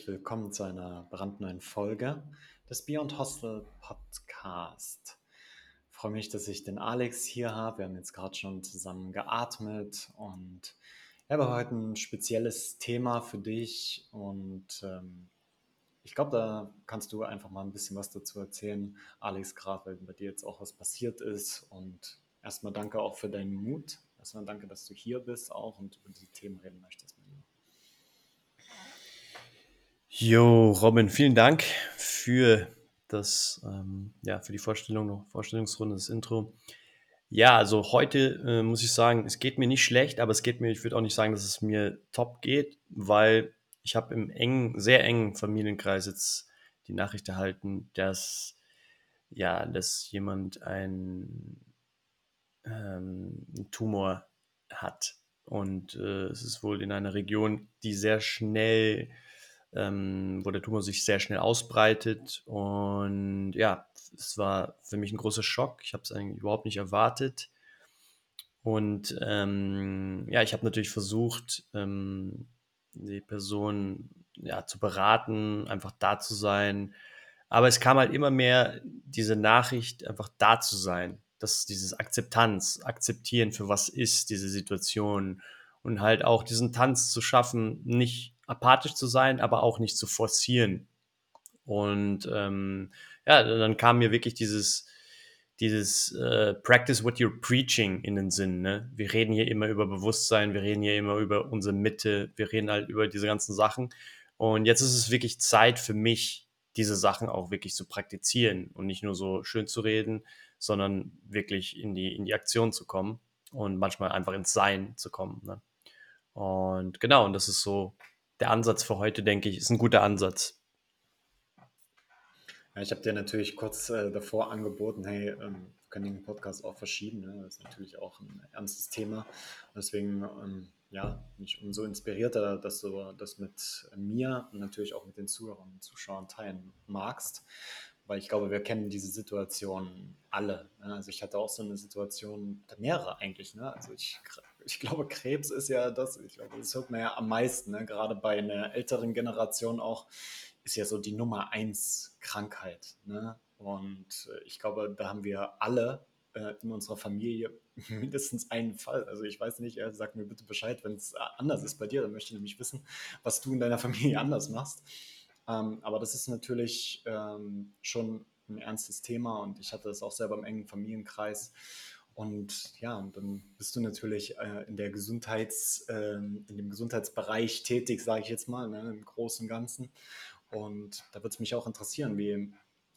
herzlich willkommen zu einer brandneuen Folge des Beyond Hostel Podcast. Ich freue mich, dass ich den Alex hier habe. Wir haben jetzt gerade schon zusammen geatmet und ich habe heute ein spezielles Thema für dich und ähm, ich glaube, da kannst du einfach mal ein bisschen was dazu erzählen, Alex, gerade weil bei dir jetzt auch was passiert ist und erstmal danke auch für deinen Mut. Erstmal danke, dass du hier bist auch und über die Themen reden möchtest. Jo, Robin, vielen Dank für das, ähm, ja, für die Vorstellung, Vorstellungsrunde, das Intro. Ja, also heute äh, muss ich sagen, es geht mir nicht schlecht, aber es geht mir, ich würde auch nicht sagen, dass es mir top geht, weil ich habe im engen, sehr engen Familienkreis jetzt die Nachricht erhalten, dass ja, dass jemand ähm, einen Tumor hat. Und äh, es ist wohl in einer Region, die sehr schnell ähm, wo der Tumor sich sehr schnell ausbreitet. Und ja, es war für mich ein großer Schock. Ich habe es eigentlich überhaupt nicht erwartet. Und ähm, ja, ich habe natürlich versucht, ähm, die Person ja, zu beraten, einfach da zu sein. Aber es kam halt immer mehr diese Nachricht, einfach da zu sein. Das, dieses Akzeptanz, akzeptieren für was ist diese Situation und halt auch diesen Tanz zu schaffen, nicht apathisch zu sein, aber auch nicht zu forcieren. Und ähm, ja, dann kam mir wirklich dieses, dieses äh, Practice what you're preaching in den Sinn. Ne? Wir reden hier immer über Bewusstsein, wir reden hier immer über unsere Mitte, wir reden halt über diese ganzen Sachen. Und jetzt ist es wirklich Zeit für mich, diese Sachen auch wirklich zu praktizieren und nicht nur so schön zu reden, sondern wirklich in die, in die Aktion zu kommen und manchmal einfach ins Sein zu kommen. Ne? Und genau, und das ist so der Ansatz für heute, denke ich, ist ein guter Ansatz. Ja, ich habe dir natürlich kurz äh, davor angeboten, hey, ähm, wir können den Podcast auch verschieben. Ne? Das ist natürlich auch ein ernstes Thema. Deswegen ähm, ja, bin ich umso inspirierter, dass du das mit mir und natürlich auch mit den Zuhörern und Zuschauern teilen magst. Weil ich glaube, wir kennen diese Situation alle. Ne? Also ich hatte auch so eine Situation, mehrere eigentlich. Ne? Also ich ich glaube, Krebs ist ja das, ich glaube, das hört man ja am meisten, ne? gerade bei einer älteren Generation auch, ist ja so die Nummer eins Krankheit. Ne? Und äh, ich glaube, da haben wir alle äh, in unserer Familie mindestens einen Fall. Also ich weiß nicht, äh, sag mir bitte Bescheid, wenn es äh, anders ist bei dir, dann möchte ich nämlich wissen, was du in deiner Familie anders machst. Ähm, aber das ist natürlich ähm, schon ein ernstes Thema und ich hatte das auch selber im engen Familienkreis. Und ja, dann bist du natürlich äh, in der Gesundheits, äh, in dem Gesundheitsbereich tätig, sage ich jetzt mal, ne, im Großen und Ganzen. Und da würde es mich auch interessieren, wie,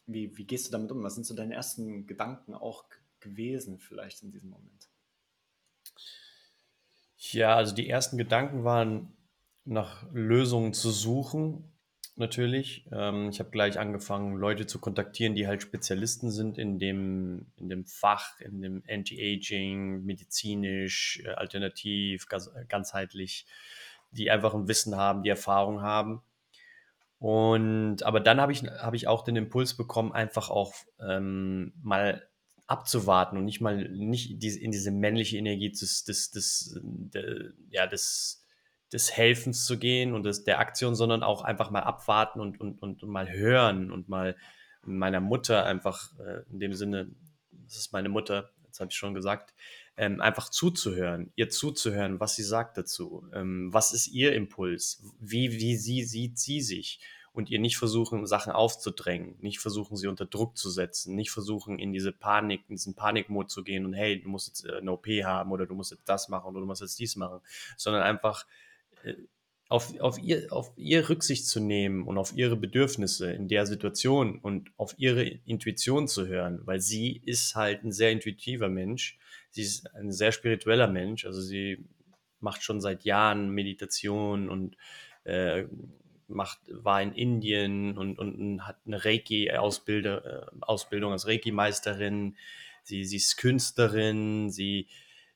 wie, wie gehst du damit um? Was sind so deine ersten Gedanken auch gewesen, vielleicht in diesem Moment? Ja, also die ersten Gedanken waren, nach Lösungen zu suchen natürlich. Ähm, ich habe gleich angefangen, Leute zu kontaktieren, die halt Spezialisten sind in dem, in dem Fach, in dem Anti-Aging, medizinisch, äh, alternativ, ganz, ganzheitlich, die einfach ein Wissen haben, die Erfahrung haben. Und aber dann habe ich, hab ich auch den Impuls bekommen, einfach auch ähm, mal abzuwarten und nicht mal nicht in diese männliche Energie des, des, des, des, ja, des des Helfens zu gehen und des, der Aktion, sondern auch einfach mal abwarten und, und, und, und mal hören und mal meiner Mutter einfach äh, in dem Sinne, das ist meine Mutter, jetzt habe ich schon gesagt, ähm, einfach zuzuhören, ihr zuzuhören, was sie sagt dazu, ähm, was ist ihr Impuls, wie, wie sie sieht sie sich? Und ihr nicht versuchen, Sachen aufzudrängen, nicht versuchen, sie unter Druck zu setzen, nicht versuchen, in diese Panik, in diesen Panikmod zu gehen und hey, du musst jetzt äh, eine OP haben oder du musst jetzt das machen oder du musst jetzt dies machen, sondern einfach auf, auf, ihr, auf ihr Rücksicht zu nehmen und auf ihre Bedürfnisse in der Situation und auf ihre Intuition zu hören, weil sie ist halt ein sehr intuitiver Mensch. Sie ist ein sehr spiritueller Mensch. Also sie macht schon seit Jahren Meditation und äh, macht, war in Indien und, und hat eine Reiki-Ausbildung äh, Ausbildung als Reiki-Meisterin. Sie, sie ist Künstlerin, sie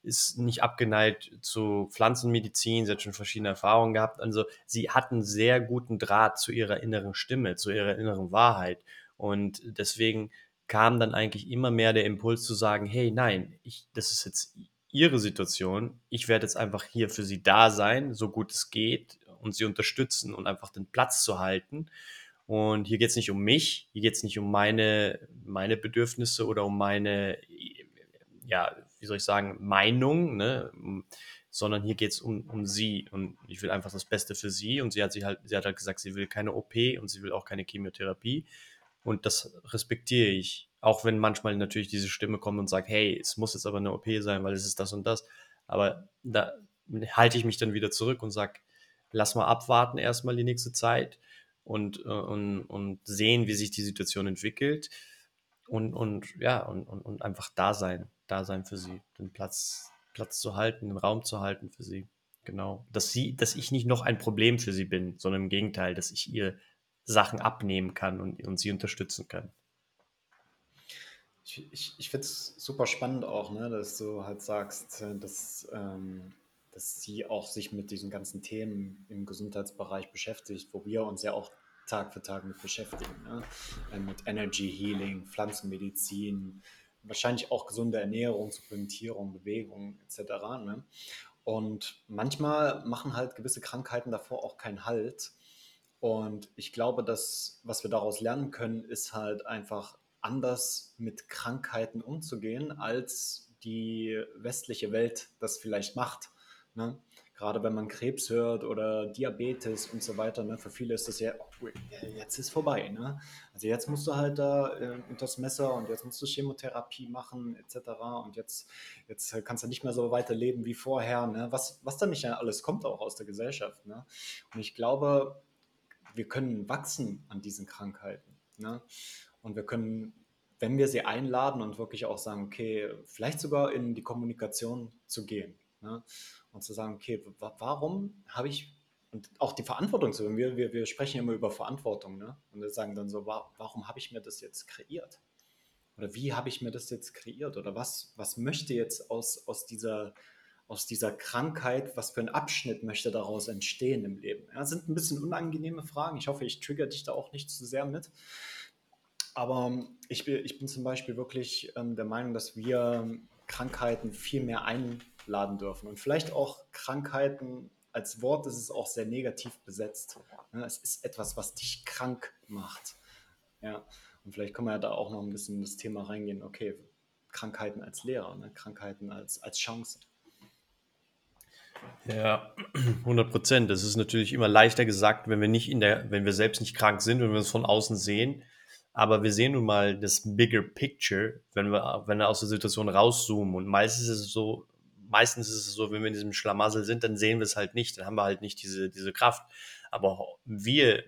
ist nicht abgeneigt zu Pflanzenmedizin, sie hat schon verschiedene Erfahrungen gehabt. Also sie hat einen sehr guten Draht zu ihrer inneren Stimme, zu ihrer inneren Wahrheit. Und deswegen kam dann eigentlich immer mehr der Impuls zu sagen, hey, nein, ich, das ist jetzt ihre Situation. Ich werde jetzt einfach hier für sie da sein, so gut es geht und sie unterstützen und einfach den Platz zu halten. Und hier geht es nicht um mich, hier geht es nicht um meine, meine Bedürfnisse oder um meine, ja, wie soll ich sagen, Meinung, ne? sondern hier geht es um, um sie. Und ich will einfach das Beste für sie. Und sie hat sich halt, sie hat halt gesagt, sie will keine OP und sie will auch keine Chemotherapie und das respektiere ich, auch wenn manchmal natürlich diese Stimme kommt und sagt, hey, es muss jetzt aber eine OP sein, weil es ist das und das, aber da halte ich mich dann wieder zurück und sage, lass mal abwarten erstmal die nächste Zeit und, äh, und, und sehen, wie sich die Situation entwickelt. Und, und ja, und, und, und einfach da sein, da sein für sie, den Platz, Platz zu halten, den Raum zu halten für sie. Genau. Dass sie, dass ich nicht noch ein Problem für sie bin, sondern im Gegenteil, dass ich ihr Sachen abnehmen kann und, und sie unterstützen kann. Ich, ich, ich finde es super spannend auch, ne, dass du halt sagst, äh, dass ähm, dass sie auch sich mit diesen ganzen Themen im Gesundheitsbereich beschäftigt, wo wir uns ja auch Tag für Tag mit beschäftigen. Ne? Äh, mit Energy Healing, Pflanzenmedizin, wahrscheinlich auch gesunde Ernährung, Supplementierung, Bewegung etc. Ne? Und manchmal machen halt gewisse Krankheiten davor auch keinen Halt. Und ich glaube, dass was wir daraus lernen können, ist halt einfach anders mit Krankheiten umzugehen, als die westliche Welt das vielleicht macht. Ne? Gerade wenn man Krebs hört oder Diabetes und so weiter, ne? für viele ist das ja, oh, jetzt ist vorbei. Ne? Also jetzt musst du halt da äh, das Messer und jetzt musst du Chemotherapie machen etc. Und jetzt, jetzt kannst du nicht mehr so weiterleben wie vorher. Ne? Was, was da nicht alles kommt auch aus der Gesellschaft. Ne? Und ich glaube, wir können wachsen an diesen Krankheiten. Ne? Und wir können wenn wir sie einladen und wirklich auch sagen, okay, vielleicht sogar in die Kommunikation zu gehen. Ne? und zu sagen, okay, warum habe ich, und auch die Verantwortung zu, wir, wir, wir sprechen immer über Verantwortung, ne? und wir sagen dann so, warum habe ich mir das jetzt kreiert? Oder wie habe ich mir das jetzt kreiert? Oder was, was möchte jetzt aus, aus, dieser, aus dieser Krankheit, was für ein Abschnitt möchte daraus entstehen im Leben? Ja, das sind ein bisschen unangenehme Fragen. Ich hoffe, ich trigger dich da auch nicht zu sehr mit. Aber ich bin, ich bin zum Beispiel wirklich ähm, der Meinung, dass wir Krankheiten viel mehr ein, laden dürfen. Und vielleicht auch Krankheiten als Wort ist es auch sehr negativ besetzt. Es ist etwas, was dich krank macht. Ja. Und vielleicht können wir ja da auch noch ein bisschen in das Thema reingehen, okay, Krankheiten als Lehrer, ne? Krankheiten als, als Chance. Ja, 100 Prozent. Das ist natürlich immer leichter gesagt, wenn wir nicht in der, wenn wir selbst nicht krank sind, wenn wir es von außen sehen. Aber wir sehen nun mal das bigger picture, wenn wir, wenn wir aus der Situation rauszoomen. Und meistens ist es so, meistens ist es so, wenn wir in diesem Schlamassel sind, dann sehen wir es halt nicht, dann haben wir halt nicht diese, diese Kraft. Aber wir,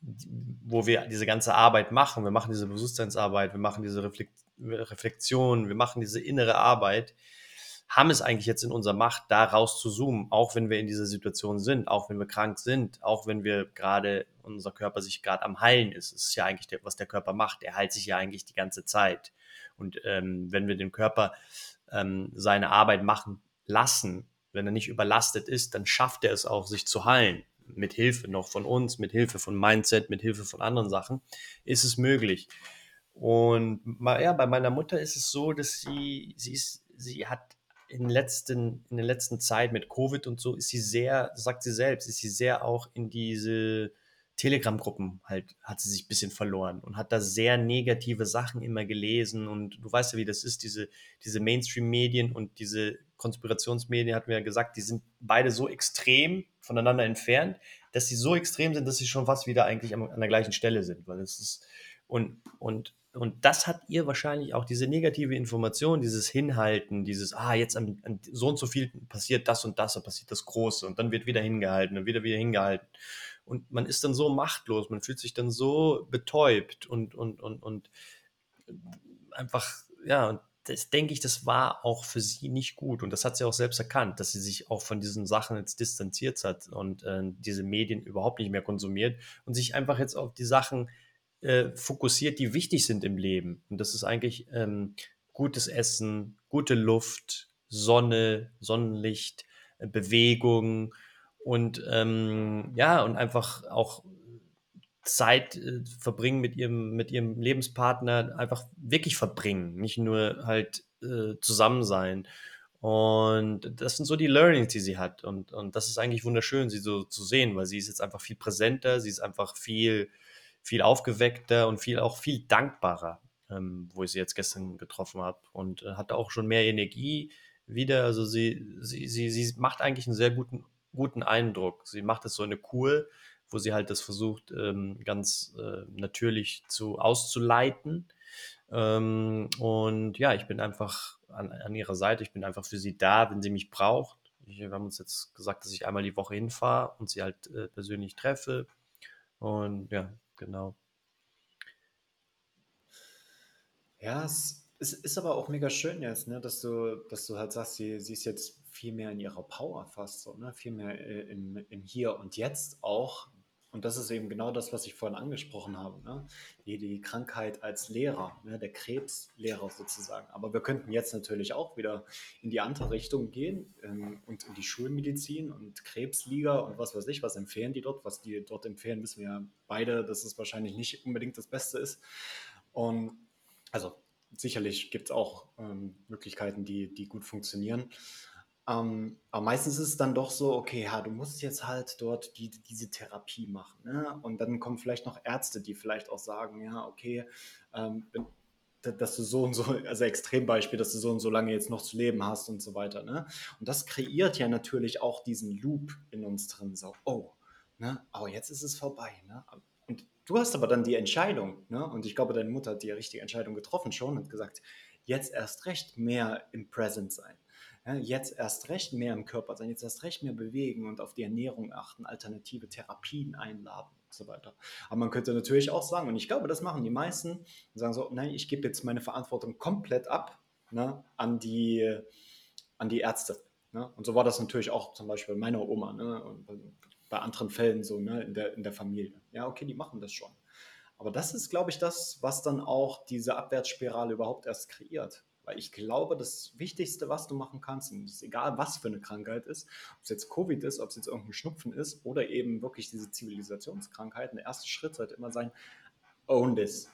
wo wir diese ganze Arbeit machen, wir machen diese Bewusstseinsarbeit, wir machen diese Reflexion, wir machen diese innere Arbeit, haben es eigentlich jetzt in unserer Macht, da raus zu zoomen, auch wenn wir in dieser Situation sind, auch wenn wir krank sind, auch wenn wir gerade, unser Körper sich gerade am Heilen ist. Das ist ja eigentlich, der, was der Körper macht. Er heilt sich ja eigentlich die ganze Zeit. Und ähm, wenn wir den Körper ähm, seine Arbeit machen lassen, wenn er nicht überlastet ist, dann schafft er es auch, sich zu heilen. Mit Hilfe noch von uns, mit Hilfe von Mindset, mit Hilfe von anderen Sachen, ist es möglich. Und ja, bei meiner Mutter ist es so, dass sie, sie ist, sie hat in, letzten, in der letzten Zeit mit Covid und so, ist sie sehr, sagt sie selbst, ist sie sehr auch in diese Telegram-Gruppen halt hat sie sich ein bisschen verloren und hat da sehr negative Sachen immer gelesen und du weißt ja, wie das ist, diese, diese Mainstream-Medien und diese Konspirationsmedien, hatten wir ja gesagt, die sind beide so extrem voneinander entfernt, dass sie so extrem sind, dass sie schon fast wieder eigentlich an, an der gleichen Stelle sind, weil es ist und, und, und das hat ihr wahrscheinlich auch diese negative Information, dieses Hinhalten, dieses, ah, jetzt an, an so und so viel passiert das und das, da passiert das Große und dann wird wieder hingehalten und wieder wieder hingehalten und man ist dann so machtlos, man fühlt sich dann so betäubt und, und, und, und einfach, ja, und das denke ich, das war auch für sie nicht gut. Und das hat sie auch selbst erkannt, dass sie sich auch von diesen Sachen jetzt distanziert hat und äh, diese Medien überhaupt nicht mehr konsumiert und sich einfach jetzt auf die Sachen äh, fokussiert, die wichtig sind im Leben. Und das ist eigentlich ähm, gutes Essen, gute Luft, Sonne, Sonnenlicht, äh, Bewegung, und ähm, ja, und einfach auch Zeit äh, verbringen mit ihrem, mit ihrem Lebenspartner, einfach wirklich verbringen, nicht nur halt äh, zusammen sein. Und das sind so die Learnings, die sie hat. Und, und das ist eigentlich wunderschön, sie so zu sehen, weil sie ist jetzt einfach viel präsenter, sie ist einfach viel, viel aufgeweckter und viel auch viel dankbarer, ähm, wo ich sie jetzt gestern getroffen habe. Und äh, hat auch schon mehr Energie wieder. Also sie, sie, sie, sie macht eigentlich einen sehr guten, guten Eindruck. Sie macht es so eine Kur, wo sie halt das versucht, ähm, ganz äh, natürlich zu auszuleiten. Ähm, und ja, ich bin einfach an, an ihrer Seite, ich bin einfach für sie da, wenn sie mich braucht. Ich, wir haben uns jetzt gesagt, dass ich einmal die Woche hinfahre und sie halt äh, persönlich treffe. Und ja, genau. Ja, es, es ist aber auch mega schön jetzt, ne, dass du, dass du halt sagst, sie, sie ist jetzt viel mehr in ihrer Power fast so, ne? Viel mehr äh, im, im Hier und Jetzt auch. Und das ist eben genau das, was ich vorhin angesprochen habe. Ne? Die, die Krankheit als Lehrer, ne? der Krebslehrer sozusagen. Aber wir könnten jetzt natürlich auch wieder in die andere Richtung gehen ähm, und in die Schulmedizin und Krebsliga und was weiß ich, was empfehlen die dort. Was die dort empfehlen, wissen wir ja beide, dass es wahrscheinlich nicht unbedingt das Beste ist. Und also sicherlich gibt es auch ähm, Möglichkeiten, die, die gut funktionieren. Ähm, aber meistens ist es dann doch so, okay, ja, du musst jetzt halt dort die, diese Therapie machen. Ne? Und dann kommen vielleicht noch Ärzte, die vielleicht auch sagen, ja, okay, ähm, dass du so und so, also Extrembeispiel, dass du so und so lange jetzt noch zu leben hast und so weiter. Ne? Und das kreiert ja natürlich auch diesen Loop in uns drin. So, oh, ne? aber jetzt ist es vorbei. Ne? Und du hast aber dann die Entscheidung. Ne? Und ich glaube, deine Mutter hat die richtige Entscheidung getroffen schon und gesagt, jetzt erst recht mehr im Present sein. Jetzt erst recht mehr im Körper sein, jetzt erst recht mehr bewegen und auf die Ernährung achten, alternative Therapien einladen und so weiter. Aber man könnte natürlich auch sagen, und ich glaube, das machen die meisten, sagen so, nein, ich gebe jetzt meine Verantwortung komplett ab ne, an, die, an die Ärzte. Ne? Und so war das natürlich auch zum Beispiel bei meiner Oma ne, und bei anderen Fällen so ne, in, der, in der Familie. Ja, okay, die machen das schon. Aber das ist, glaube ich, das, was dann auch diese Abwärtsspirale überhaupt erst kreiert. Weil ich glaube, das Wichtigste, was du machen kannst, und es ist egal, was für eine Krankheit ist, ob es jetzt Covid ist, ob es jetzt irgendein Schnupfen ist oder eben wirklich diese Zivilisationskrankheiten, der erste Schritt sollte immer sein, own this.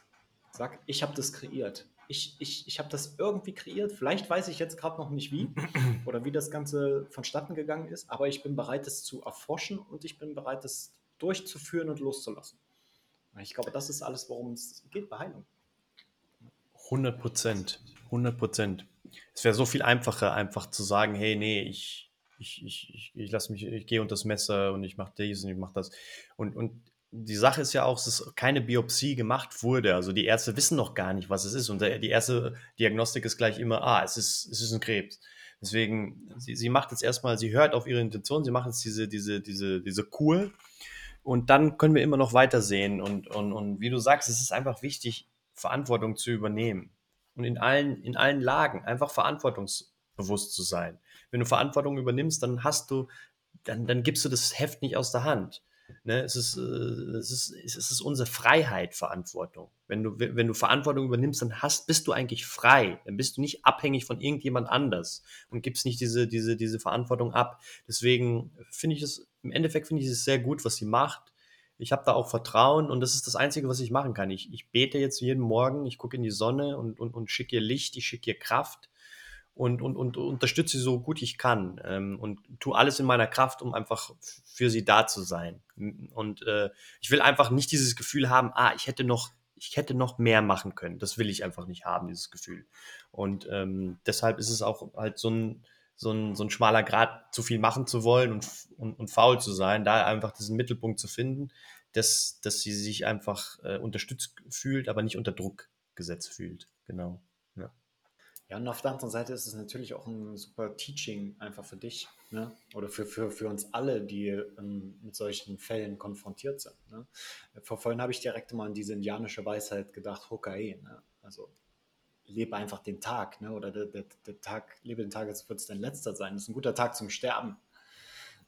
Sag, ich habe das kreiert. Ich, ich, ich habe das irgendwie kreiert. Vielleicht weiß ich jetzt gerade noch nicht wie oder wie das Ganze vonstatten gegangen ist, aber ich bin bereit, es zu erforschen und ich bin bereit, es durchzuführen und loszulassen. Ich glaube, das ist alles, worum es geht bei Heilung. 100 Prozent. 100 Prozent. Es wäre so viel einfacher, einfach zu sagen, hey, nee, ich, ich, ich, ich, lasse mich, ich gehe unter das Messer und ich mache dies und ich mache das. Und, und die Sache ist ja auch, dass keine Biopsie gemacht wurde. Also die Ärzte wissen noch gar nicht, was es ist. Und die erste Diagnostik ist gleich immer, ah, es ist, es ist ein Krebs. Deswegen, sie, sie macht jetzt erstmal, sie hört auf ihre Intention, sie macht jetzt diese, diese, diese, diese Kur. Und dann können wir immer noch weitersehen. Und, und, und wie du sagst, es ist einfach wichtig, Verantwortung zu übernehmen und in allen, in allen Lagen einfach verantwortungsbewusst zu sein. Wenn du Verantwortung übernimmst, dann hast du, dann, dann gibst du das Heft nicht aus der Hand. Ne? Es, ist, äh, es, ist, es ist unsere Freiheit, Verantwortung. Wenn du, wenn du Verantwortung übernimmst, dann hast, bist du eigentlich frei. Dann bist du nicht abhängig von irgendjemand anders und gibst nicht diese, diese, diese Verantwortung ab. Deswegen finde ich es, im Endeffekt finde ich es sehr gut, was sie macht ich habe da auch Vertrauen und das ist das Einzige, was ich machen kann. Ich, ich bete jetzt jeden Morgen, ich gucke in die Sonne und, und, und schicke ihr Licht, ich schicke ihr Kraft und, und, und unterstütze sie so gut ich kann ähm, und tue alles in meiner Kraft, um einfach für sie da zu sein. Und äh, ich will einfach nicht dieses Gefühl haben, ah, ich hätte noch, ich hätte noch mehr machen können. Das will ich einfach nicht haben, dieses Gefühl. Und ähm, deshalb ist es auch halt so ein, so ein, so ein schmaler Grad, zu viel machen zu wollen und, und, und faul zu sein, da einfach diesen Mittelpunkt zu finden, dass, dass sie sich einfach äh, unterstützt fühlt, aber nicht unter Druck gesetzt fühlt. Genau. Ja. Ja, und auf der anderen Seite ist es natürlich auch ein super Teaching einfach für dich ne? oder für, für, für uns alle, die ähm, mit solchen Fällen konfrontiert sind. Ne? Vor vorhin habe ich direkt mal an diese indianische Weisheit gedacht, Hokai. Ne? Also lebe einfach den Tag ne? oder der, der, der Tag, lebe den Tag, als würde es dein letzter sein. Das ist ein guter Tag zum Sterben.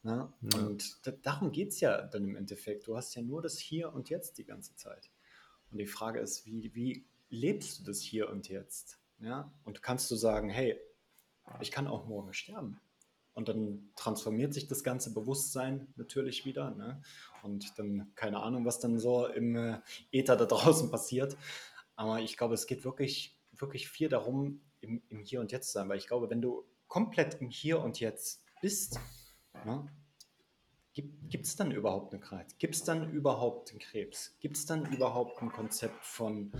Ne? Ja. Und darum geht es ja dann im Endeffekt. Du hast ja nur das Hier und Jetzt die ganze Zeit. Und die Frage ist, wie, wie lebst du das Hier und Jetzt? Ja? Und kannst du sagen, hey, ich kann auch morgen sterben. Und dann transformiert sich das ganze Bewusstsein natürlich wieder. Ne? Und dann, keine Ahnung, was dann so im äh, Äther da draußen passiert. Aber ich glaube, es geht wirklich, wirklich viel darum, im, im Hier und Jetzt zu sein. Weil ich glaube, wenn du komplett im Hier und Jetzt bist, ne, gibt es dann überhaupt eine Krankheit? Gibt es dann überhaupt einen Krebs? Gibt es dann überhaupt ein Konzept von,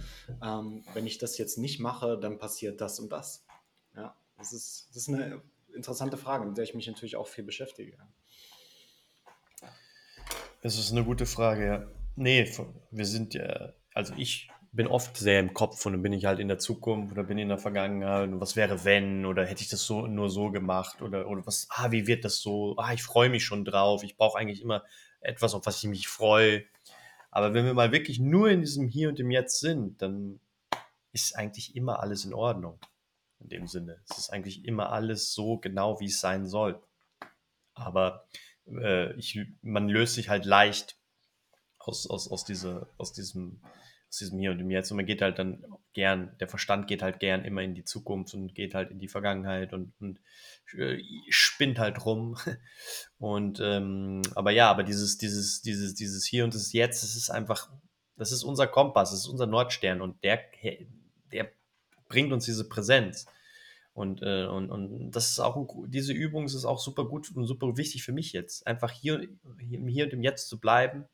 ähm, wenn ich das jetzt nicht mache, dann passiert das und das? Ja, das ist, das ist eine interessante Frage, mit der ich mich natürlich auch viel beschäftige. Das ist eine gute Frage, ja. Nee, wir sind ja, also ich bin oft sehr im Kopf und dann bin ich halt in der Zukunft oder bin in der Vergangenheit und was wäre wenn oder hätte ich das so nur so gemacht oder, oder was, ah, wie wird das so? Ah, ich freue mich schon drauf. Ich brauche eigentlich immer etwas, auf was ich mich freue. Aber wenn wir mal wirklich nur in diesem Hier und im Jetzt sind, dann ist eigentlich immer alles in Ordnung. In dem Sinne. Es ist eigentlich immer alles so genau, wie es sein soll. Aber äh, ich, man löst sich halt leicht aus, aus, aus, diese, aus diesem aus diesem Hier und dem Jetzt. Und man geht halt dann gern, der Verstand geht halt gern immer in die Zukunft und geht halt in die Vergangenheit und, und äh, spinnt halt rum. Und ähm, aber ja, aber dieses, dieses, dieses, dieses Hier und das Jetzt, das ist einfach, das ist unser Kompass, das ist unser Nordstern und der, der bringt uns diese Präsenz. Und, äh, und, und das ist auch, ein, diese Übung ist auch super gut und super wichtig für mich jetzt. Einfach hier, hier, hier und im Jetzt zu bleiben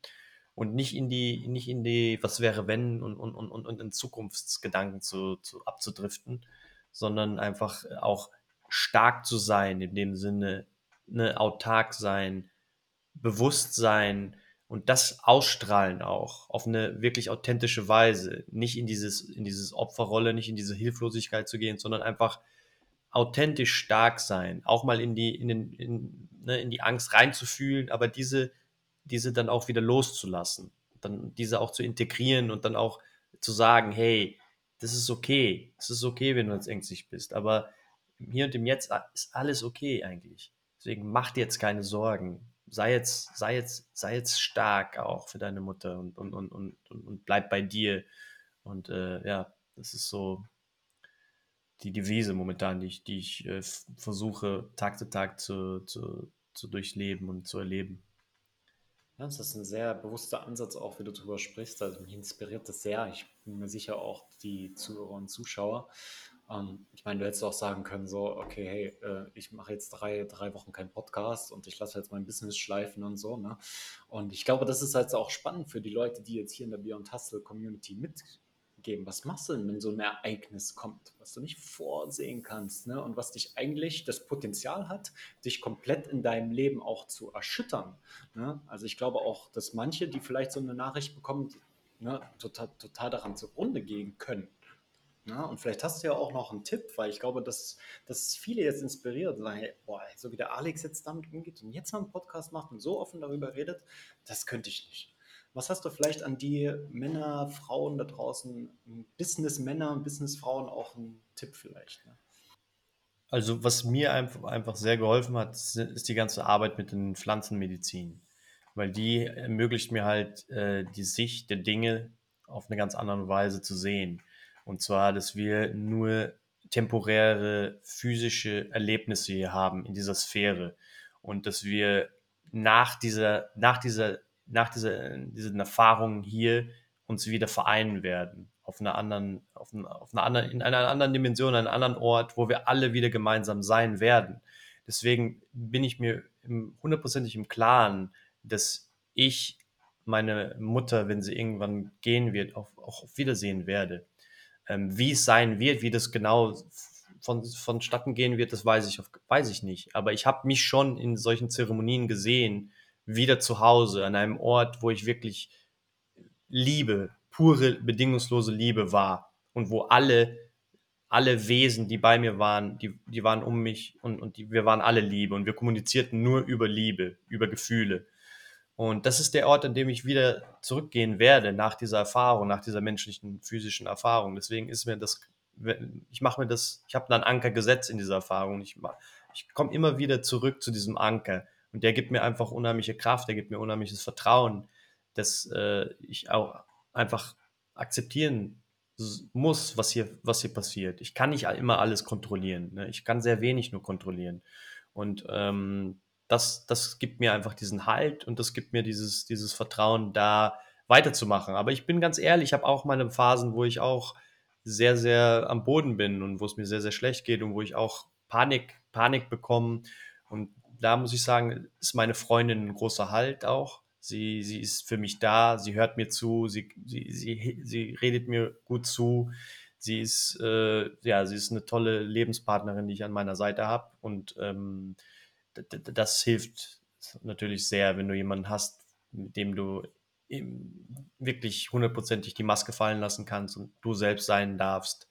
und nicht in die, nicht in die, was wäre wenn und, und, und, und in Zukunftsgedanken zu, zu abzudriften, sondern einfach auch stark zu sein, in dem Sinne, ne, autark sein, bewusst sein und das ausstrahlen auch auf eine wirklich authentische Weise. Nicht in dieses, in dieses Opferrolle, nicht in diese Hilflosigkeit zu gehen, sondern einfach authentisch stark sein, auch mal in die, in den, in, ne, in die Angst reinzufühlen, aber diese, diese dann auch wieder loszulassen, dann diese auch zu integrieren und dann auch zu sagen, hey, das ist okay, es ist okay, wenn du jetzt ängstlich bist, aber hier und im Jetzt ist alles okay eigentlich. Deswegen mach dir jetzt keine Sorgen. Sei jetzt, sei jetzt, sei jetzt stark auch für deine Mutter und, und, und, und, und bleib bei dir. Und äh, ja, das ist so die Devise momentan, die ich, die ich äh, versuche, Tag zu Tag zu, zu, zu durchleben und zu erleben. Ja, das ist ein sehr bewusster Ansatz auch, wie du darüber sprichst. Also mich inspiriert das sehr. Ich bin mir sicher auch die Zuhörer und Zuschauer. Ähm, ich meine, du hättest auch sagen können, so, okay, hey, äh, ich mache jetzt drei, drei Wochen keinen Podcast und ich lasse jetzt mein Business schleifen und so. Ne? Und ich glaube, das ist halt auch spannend für die Leute, die jetzt hier in der Beyond Hustle Community mit geben. Was machst du denn, wenn so ein Ereignis kommt, was du nicht vorsehen kannst ne? und was dich eigentlich das Potenzial hat, dich komplett in deinem Leben auch zu erschüttern? Ne? Also ich glaube auch, dass manche, die vielleicht so eine Nachricht bekommen, ne, total, total daran zugrunde gehen können. Ja, ne? und vielleicht hast du ja auch noch einen Tipp, weil ich glaube, dass, dass viele jetzt inspiriert sagen, hey, boah, so wie der Alex jetzt damit umgeht und jetzt mal einen Podcast macht und so offen darüber redet, das könnte ich nicht. Was hast du vielleicht an die Männer, Frauen da draußen, Businessmänner und Businessfrauen auch einen Tipp vielleicht? Ne? Also was mir einfach, sehr geholfen hat, ist die ganze Arbeit mit den Pflanzenmedizin, weil die ermöglicht mir halt äh, die Sicht der Dinge auf eine ganz andere Weise zu sehen. Und zwar, dass wir nur temporäre physische Erlebnisse hier haben in dieser Sphäre und dass wir nach dieser, nach dieser nach dieser, diesen Erfahrungen hier uns wieder vereinen werden auf einer anderen, auf, einer, auf einer anderen, in einer anderen Dimension, an einem anderen Ort, wo wir alle wieder gemeinsam sein werden. Deswegen bin ich mir hundertprozentig im Klaren, dass ich meine Mutter, wenn sie irgendwann gehen wird, auch, auch Wiedersehen werde. Ähm, wie es sein wird, wie das genau von, vonstatten gehen wird, das weiß ich, weiß ich nicht. Aber ich habe mich schon in solchen Zeremonien gesehen, wieder zu Hause, an einem Ort, wo ich wirklich Liebe, pure, bedingungslose Liebe war und wo alle, alle Wesen, die bei mir waren, die, die waren um mich und, und die, wir waren alle Liebe und wir kommunizierten nur über Liebe, über Gefühle. Und das ist der Ort, an dem ich wieder zurückgehen werde nach dieser Erfahrung, nach dieser menschlichen, physischen Erfahrung. Deswegen ist mir das, ich mache mir das, ich habe einen Anker gesetzt in dieser Erfahrung. Ich, ich komme immer wieder zurück zu diesem Anker und der gibt mir einfach unheimliche Kraft, der gibt mir unheimliches Vertrauen, dass äh, ich auch einfach akzeptieren muss, was hier, was hier passiert. Ich kann nicht immer alles kontrollieren. Ne? Ich kann sehr wenig nur kontrollieren. Und ähm, das, das gibt mir einfach diesen Halt und das gibt mir dieses, dieses Vertrauen, da weiterzumachen. Aber ich bin ganz ehrlich, ich habe auch meine Phasen, wo ich auch sehr, sehr am Boden bin und wo es mir sehr, sehr schlecht geht und wo ich auch Panik Panik bekommen. Und da muss ich sagen, ist meine Freundin ein großer Halt auch. Sie, sie ist für mich da, sie hört mir zu, sie, sie, sie, sie redet mir gut zu. Sie ist, äh, ja, sie ist eine tolle Lebenspartnerin, die ich an meiner Seite habe. Und ähm, das hilft natürlich sehr, wenn du jemanden hast, mit dem du wirklich hundertprozentig die Maske fallen lassen kannst und du selbst sein darfst.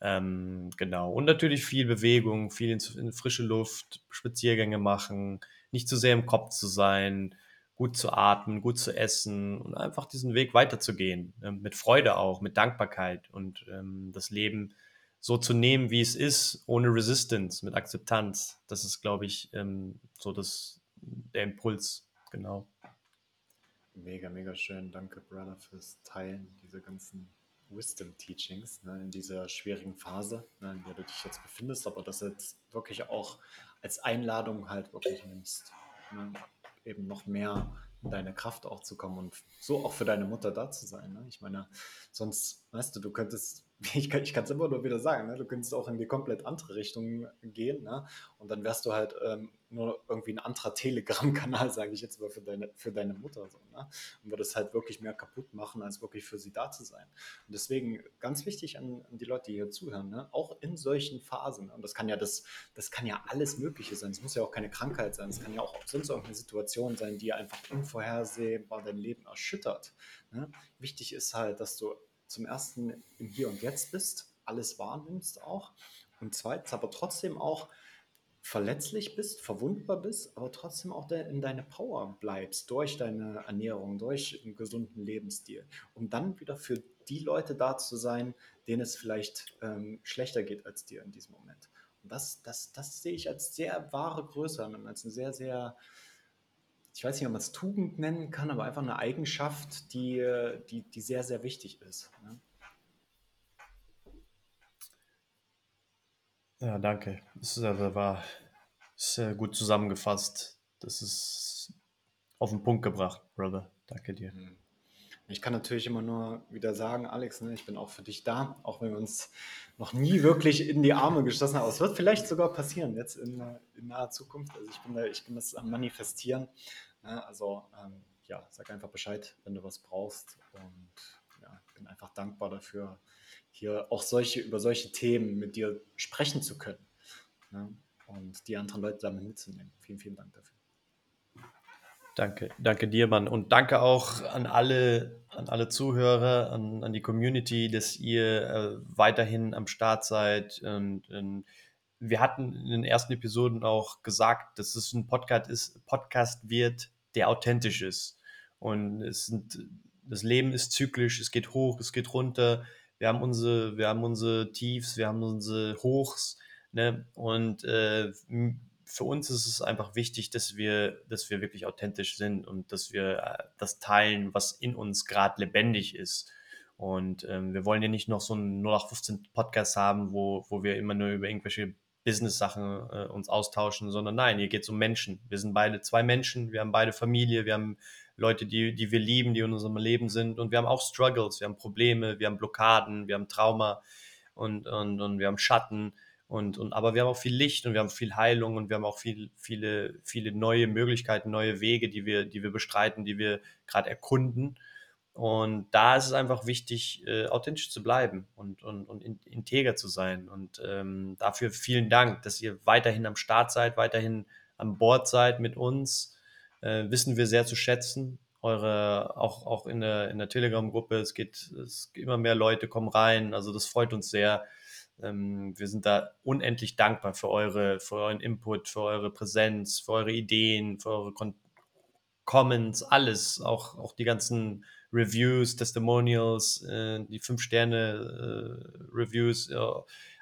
Ähm, genau. Und natürlich viel Bewegung, viel in, in, frische Luft, Spaziergänge machen, nicht zu sehr im Kopf zu sein, gut zu atmen, gut zu essen und einfach diesen Weg weiterzugehen. Äh, mit Freude auch, mit Dankbarkeit und ähm, das Leben so zu nehmen, wie es ist, ohne Resistance, mit Akzeptanz. Das ist, glaube ich, ähm, so das, der Impuls, genau. Mega, mega schön. Danke, Brother, fürs Teilen dieser ganzen Wisdom Teachings ne, in dieser schwierigen Phase, ne, in der du dich jetzt befindest, aber das jetzt wirklich auch als Einladung halt wirklich nimmst, ne, eben noch mehr in deine Kraft auch zu kommen und so auch für deine Mutter da zu sein. Ne? Ich meine, sonst, weißt du, du könntest ich kann es immer nur wieder sagen, ne? du könntest auch in die komplett andere Richtung gehen ne? und dann wärst du halt ähm, nur irgendwie ein anderer Telegram-Kanal, sage ich jetzt mal, für deine, für deine Mutter. So, ne? Und würdest halt wirklich mehr kaputt machen, als wirklich für sie da zu sein. Und deswegen ganz wichtig an, an die Leute, die hier zuhören, ne? auch in solchen Phasen, und das kann ja das, das kann ja alles Mögliche sein, es muss ja auch keine Krankheit sein, es kann ja auch sonst irgendeine Situation sein, die einfach unvorhersehbar dein Leben erschüttert. Ne? Wichtig ist halt, dass du zum ersten im Hier und Jetzt bist, alles wahrnimmst auch und zweitens aber trotzdem auch verletzlich bist, verwundbar bist, aber trotzdem auch in deine Power bleibst durch deine Ernährung, durch einen gesunden Lebensstil, um dann wieder für die Leute da zu sein, denen es vielleicht ähm, schlechter geht als dir in diesem Moment. Und das, das, das sehe ich als sehr wahre Größe als eine sehr, sehr ich weiß nicht, ob man es Tugend nennen kann, aber einfach eine Eigenschaft, die, die, die sehr, sehr wichtig ist. Ne? Ja, danke. Das war sehr gut zusammengefasst. Das ist auf den Punkt gebracht, Brother. Danke dir. Mhm. Ich kann natürlich immer nur wieder sagen, Alex, ne, ich bin auch für dich da, auch wenn wir uns noch nie wirklich in die Arme geschlossen haben. Es wird vielleicht sogar passieren jetzt in, in naher Zukunft. Also ich bin, da, ich bin das am Manifestieren. Ne? Also ähm, ja, sag einfach Bescheid, wenn du was brauchst. Und ja, bin einfach dankbar dafür, hier auch solche, über solche Themen mit dir sprechen zu können. Ne? Und die anderen Leute damit mitzunehmen. Vielen, vielen Dank dafür. Danke, danke dir, Mann. Und danke auch an alle, an alle Zuhörer, an, an die Community, dass ihr äh, weiterhin am Start seid. Und, und, wir hatten in den ersten Episoden auch gesagt, dass es ein Podcast ist, Podcast wird, der authentisch ist. Und es sind, das Leben ist zyklisch, es geht hoch, es geht runter. Wir haben unsere, wir haben unsere Tiefs, wir haben unsere Hochs. Ne? Und äh, für uns ist es einfach wichtig, dass wir, dass wir wirklich authentisch sind und dass wir äh, das teilen, was in uns gerade lebendig ist. Und ähm, wir wollen ja nicht noch so einen 0815 Podcast haben, wo, wo wir immer nur über irgendwelche Business-Sachen äh, uns austauschen, sondern nein, hier geht es um Menschen. Wir sind beide zwei Menschen, wir haben beide Familie, wir haben Leute, die, die wir lieben, die in unserem Leben sind und wir haben auch Struggles, wir haben Probleme, wir haben Blockaden, wir haben Trauma und, und, und wir haben Schatten und, und, aber wir haben auch viel Licht und wir haben viel Heilung und wir haben auch viel, viele, viele neue Möglichkeiten, neue Wege, die wir, die wir bestreiten, die wir gerade erkunden. Und da ist es einfach wichtig, äh, authentisch zu bleiben und, und, und integer zu sein. Und ähm, dafür vielen Dank, dass ihr weiterhin am Start seid, weiterhin an Bord seid mit uns. Äh, wissen wir sehr zu schätzen. Eure, auch, auch in der, in der Telegram-Gruppe, es geht, es immer mehr Leute kommen rein. Also das freut uns sehr. Ähm, wir sind da unendlich dankbar für eure, für euren Input, für eure Präsenz, für eure Ideen, für eure Kon Comments, alles, auch, auch die ganzen Reviews, Testimonials, äh, die 5-Sterne-Reviews äh,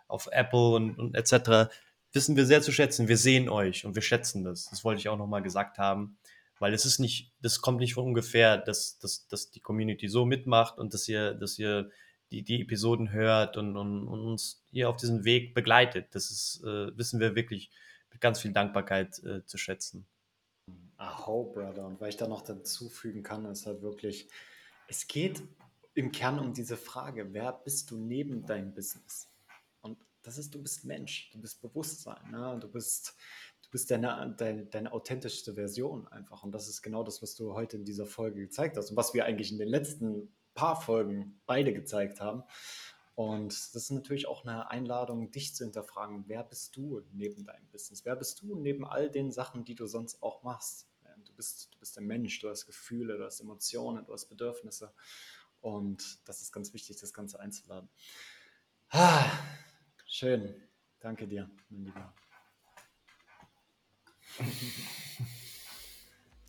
auf Apple und, und etc. wissen wir sehr zu schätzen. Wir sehen euch und wir schätzen das. Das wollte ich auch nochmal gesagt haben, weil es ist nicht, das kommt nicht von ungefähr, dass, dass, dass die Community so mitmacht und dass ihr, dass ihr die, die Episoden hört und, und, und uns hier auf diesem Weg begleitet. Das ist, äh, wissen wir wirklich mit ganz viel Dankbarkeit äh, zu schätzen. Aho, Brother. Und weil ich da noch dazufügen kann, ist halt wirklich, es geht im Kern um diese Frage, wer bist du neben deinem Business? das ist, du bist Mensch, du bist Bewusstsein, ne? du bist, du bist deine, deine, deine authentischste Version einfach. Und das ist genau das, was du heute in dieser Folge gezeigt hast und was wir eigentlich in den letzten paar Folgen beide gezeigt haben. Und das ist natürlich auch eine Einladung, dich zu hinterfragen, wer bist du neben deinem Business? Wer bist du neben all den Sachen, die du sonst auch machst? Du bist, du bist ein Mensch, du hast Gefühle, du hast Emotionen, du hast Bedürfnisse. Und das ist ganz wichtig, das Ganze einzuladen. Ah, schön. Danke dir, mein Lieber.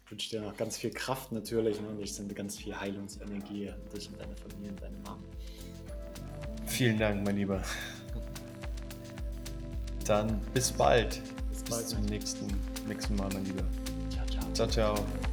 Ich wünsche dir noch ganz viel Kraft natürlich ne? und ich sende ganz viel Heilungsenergie an dich und deine Familie und deine Mama. Vielen Dank, mein Lieber. Dann bis bald. Bis bald. Bis zum nächsten, nächsten Mal, mein Lieber. ciao ciao。